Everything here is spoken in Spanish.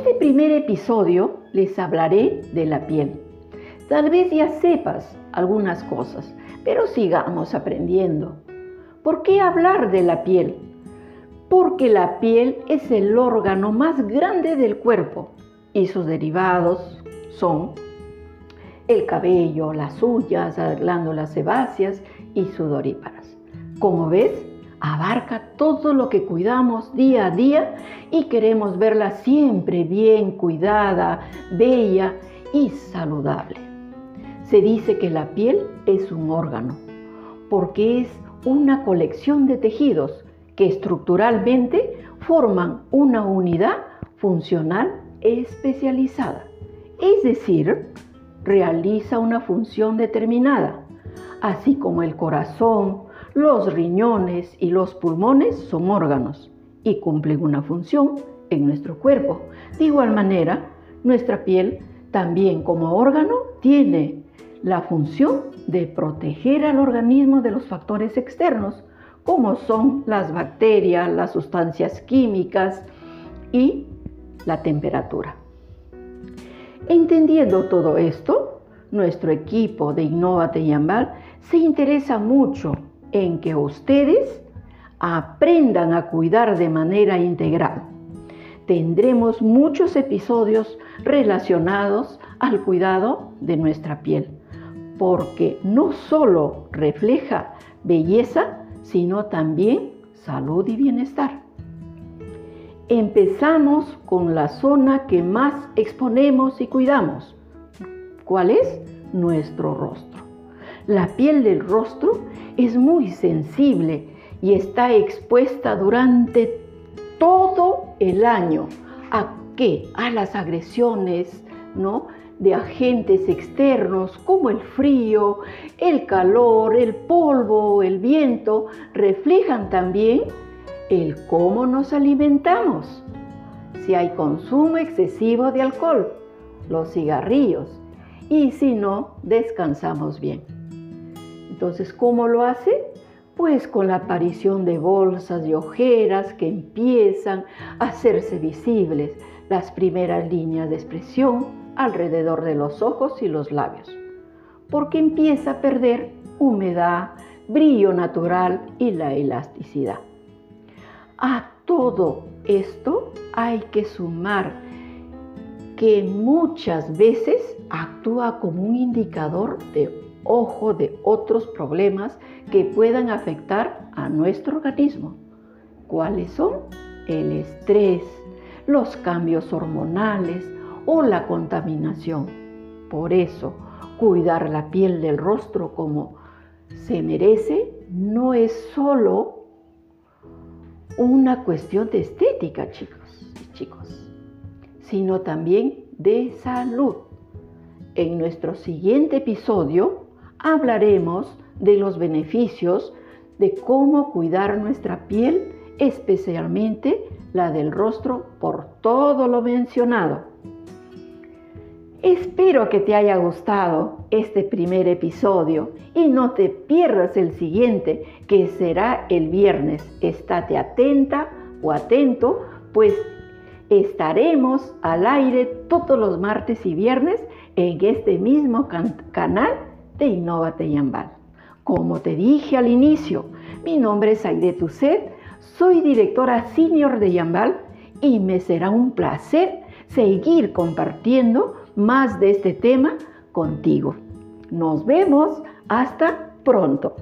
este primer episodio les hablaré de la piel. Tal vez ya sepas algunas cosas, pero sigamos aprendiendo. ¿Por qué hablar de la piel? Porque la piel es el órgano más grande del cuerpo y sus derivados son el cabello, las uñas, las glándulas sebáceas y sudoríparas. Como ves, abarca todo lo que cuidamos día a día y queremos verla siempre bien cuidada, bella y saludable. Se dice que la piel es un órgano porque es una colección de tejidos que estructuralmente forman una unidad funcional especializada. Es decir, realiza una función determinada, así como el corazón, los riñones y los pulmones son órganos y cumplen una función en nuestro cuerpo. De igual manera, nuestra piel también como órgano tiene la función de proteger al organismo de los factores externos, como son las bacterias, las sustancias químicas y la temperatura. Entendiendo todo esto, nuestro equipo de Innovate Yambal se interesa mucho en que ustedes aprendan a cuidar de manera integral. Tendremos muchos episodios relacionados al cuidado de nuestra piel, porque no solo refleja belleza, sino también salud y bienestar. Empezamos con la zona que más exponemos y cuidamos. ¿Cuál es? Nuestro rostro. La piel del rostro es muy sensible y está expuesta durante todo el año. ¿A qué? A las agresiones, ¿no? de agentes externos como el frío, el calor, el polvo, el viento, reflejan también el cómo nos alimentamos. Si hay consumo excesivo de alcohol, los cigarrillos, y si no, descansamos bien. Entonces, ¿cómo lo hace? Pues con la aparición de bolsas y ojeras que empiezan a hacerse visibles, las primeras líneas de expresión alrededor de los ojos y los labios, porque empieza a perder humedad, brillo natural y la elasticidad. A todo esto hay que sumar que muchas veces actúa como un indicador de ojo de otros problemas que puedan afectar a nuestro organismo. ¿Cuáles son? El estrés, los cambios hormonales o la contaminación. Por eso, cuidar la piel del rostro como se merece no es solo una cuestión de estética, chicos y chicos, sino también de salud. En nuestro siguiente episodio hablaremos de los beneficios de cómo cuidar nuestra piel, especialmente la del rostro, por todo lo mencionado. Espero que te haya gustado este primer episodio y no te pierdas el siguiente que será el viernes. Estate atenta o atento, pues estaremos al aire todos los martes y viernes en este mismo canal de Innovate Yambal. Como te dije al inicio, mi nombre es Aide Tuset, soy directora senior de Yambal y me será un placer seguir compartiendo más de este tema contigo. Nos vemos hasta pronto.